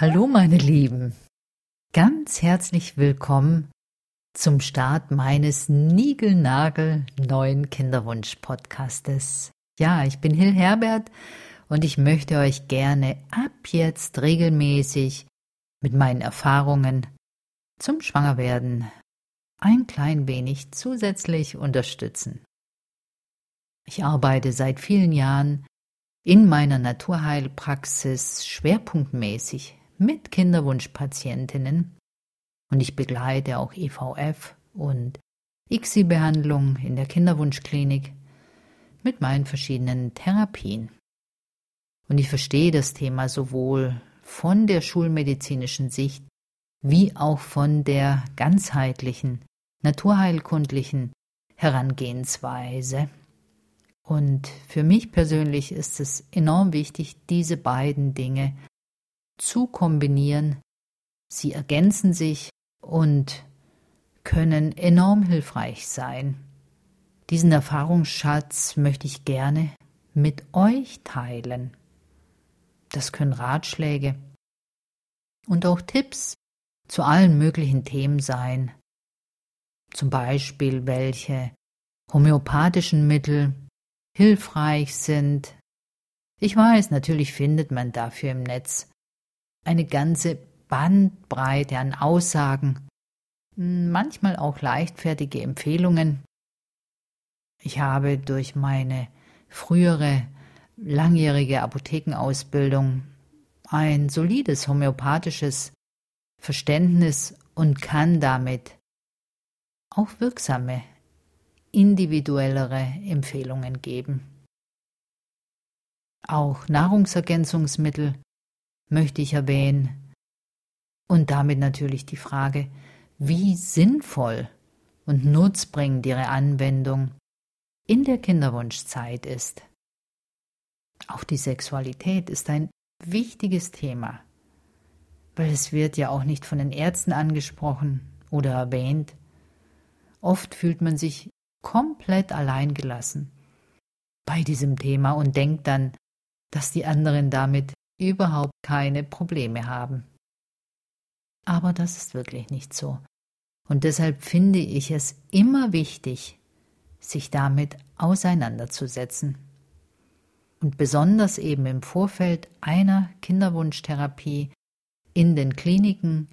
Hallo meine Lieben, ganz herzlich willkommen zum Start meines Nigelnagel neuen Kinderwunsch-Podcastes. Ja, ich bin Hill Herbert und ich möchte euch gerne ab jetzt regelmäßig mit meinen Erfahrungen zum Schwangerwerden ein klein wenig zusätzlich unterstützen. Ich arbeite seit vielen Jahren in meiner Naturheilpraxis schwerpunktmäßig mit Kinderwunschpatientinnen und ich begleite auch EVF und ICSI-Behandlung in der Kinderwunschklinik mit meinen verschiedenen Therapien. Und ich verstehe das Thema sowohl von der schulmedizinischen Sicht wie auch von der ganzheitlichen, naturheilkundlichen Herangehensweise. Und für mich persönlich ist es enorm wichtig, diese beiden Dinge zu kombinieren. Sie ergänzen sich und können enorm hilfreich sein. Diesen Erfahrungsschatz möchte ich gerne mit euch teilen. Das können Ratschläge und auch Tipps zu allen möglichen Themen sein. Zum Beispiel, welche homöopathischen Mittel hilfreich sind. Ich weiß, natürlich findet man dafür im Netz eine ganze Bandbreite an Aussagen, manchmal auch leichtfertige Empfehlungen. Ich habe durch meine frühere langjährige Apothekenausbildung ein solides homöopathisches Verständnis und kann damit auch wirksame individuellere Empfehlungen geben. Auch Nahrungsergänzungsmittel möchte ich erwähnen und damit natürlich die Frage, wie sinnvoll und nutzbringend ihre Anwendung in der Kinderwunschzeit ist. Auch die Sexualität ist ein wichtiges Thema, weil es wird ja auch nicht von den Ärzten angesprochen oder erwähnt. Oft fühlt man sich komplett allein gelassen bei diesem Thema und denkt dann, dass die anderen damit überhaupt keine Probleme haben. Aber das ist wirklich nicht so. Und deshalb finde ich es immer wichtig, sich damit auseinanderzusetzen. Und besonders eben im Vorfeld einer Kinderwunschtherapie in den Kliniken,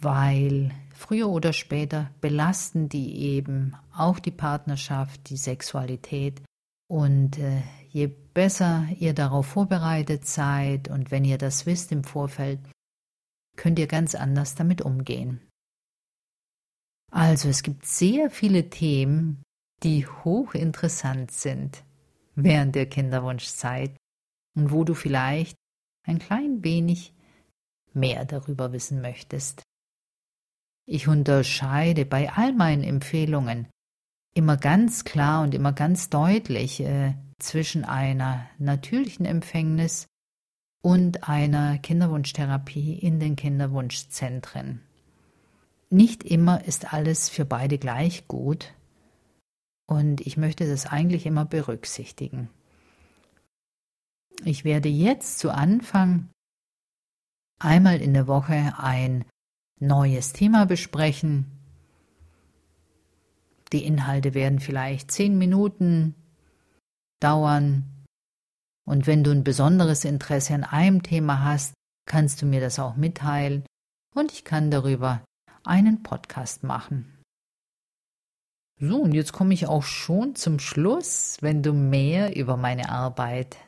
weil früher oder später belasten die eben auch die Partnerschaft, die Sexualität. Und äh, je besser ihr darauf vorbereitet seid und wenn ihr das wisst im Vorfeld, könnt ihr ganz anders damit umgehen. Also es gibt sehr viele Themen, die hochinteressant sind während der Kinderwunschzeit und wo du vielleicht ein klein wenig mehr darüber wissen möchtest. Ich unterscheide bei all meinen Empfehlungen immer ganz klar und immer ganz deutlich äh, zwischen einer natürlichen Empfängnis und einer Kinderwunschtherapie in den Kinderwunschzentren. Nicht immer ist alles für beide gleich gut und ich möchte das eigentlich immer berücksichtigen. Ich werde jetzt zu Anfang einmal in der Woche ein neues Thema besprechen. Die Inhalte werden vielleicht zehn Minuten dauern. Und wenn du ein besonderes Interesse an einem Thema hast, kannst du mir das auch mitteilen und ich kann darüber einen Podcast machen. So, und jetzt komme ich auch schon zum Schluss. Wenn du mehr über meine Arbeit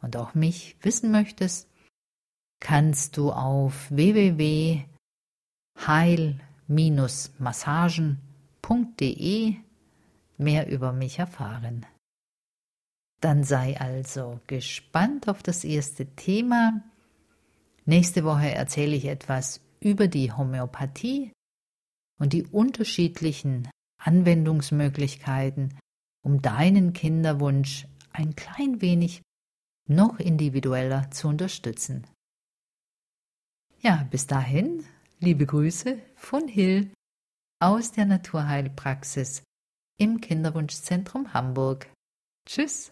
und auch mich wissen möchtest, kannst du auf www heil-massagen.de mehr über mich erfahren. Dann sei also gespannt auf das erste Thema. Nächste Woche erzähle ich etwas über die Homöopathie und die unterschiedlichen Anwendungsmöglichkeiten, um deinen Kinderwunsch ein klein wenig noch individueller zu unterstützen. Ja, bis dahin Liebe Grüße von Hill aus der Naturheilpraxis im Kinderwunschzentrum Hamburg. Tschüss.